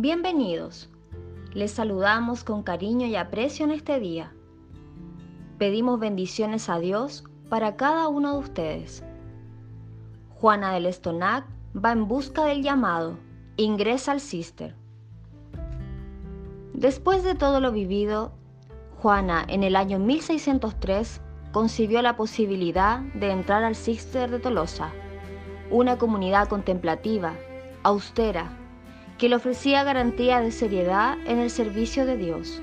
Bienvenidos. Les saludamos con cariño y aprecio en este día. Pedimos bendiciones a Dios para cada uno de ustedes. Juana del Estonac va en busca del llamado. Ingresa al Cister. Después de todo lo vivido, Juana en el año 1603 concibió la posibilidad de entrar al Cister de Tolosa, una comunidad contemplativa, austera, que le ofrecía garantía de seriedad en el servicio de Dios.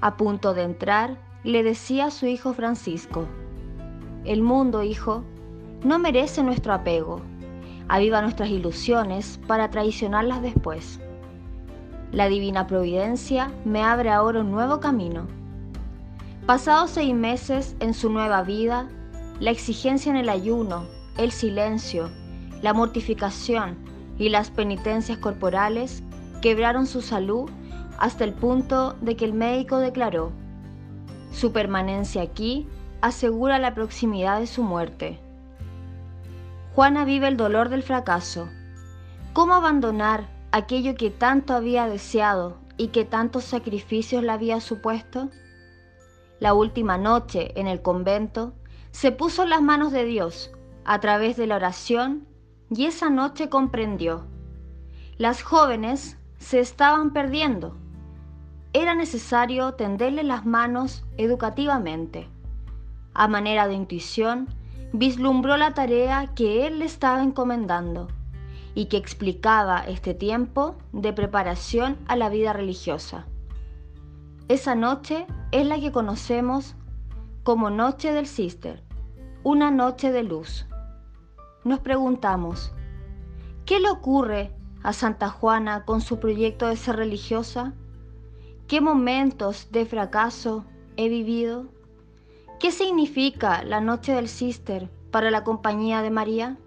A punto de entrar, le decía a su hijo Francisco, El mundo, hijo, no merece nuestro apego. Aviva nuestras ilusiones para traicionarlas después. La divina providencia me abre ahora un nuevo camino. Pasados seis meses en su nueva vida, la exigencia en el ayuno, el silencio, la mortificación y las penitencias corporales quebraron su salud hasta el punto de que el médico declaró, su permanencia aquí asegura la proximidad de su muerte. Juana vive el dolor del fracaso. ¿Cómo abandonar aquello que tanto había deseado y que tantos sacrificios le había supuesto? La última noche en el convento se puso en las manos de Dios a través de la oración y esa noche comprendió. Las jóvenes se estaban perdiendo. Era necesario tenderle las manos educativamente. A manera de intuición, vislumbró la tarea que él le estaba encomendando y que explicaba este tiempo de preparación a la vida religiosa. Esa noche es la que conocemos como Noche del Cister, una noche de luz. Nos preguntamos, ¿qué le ocurre a Santa Juana con su proyecto de ser religiosa? ¿Qué momentos de fracaso he vivido? ¿Qué significa la noche del Cister para la compañía de María?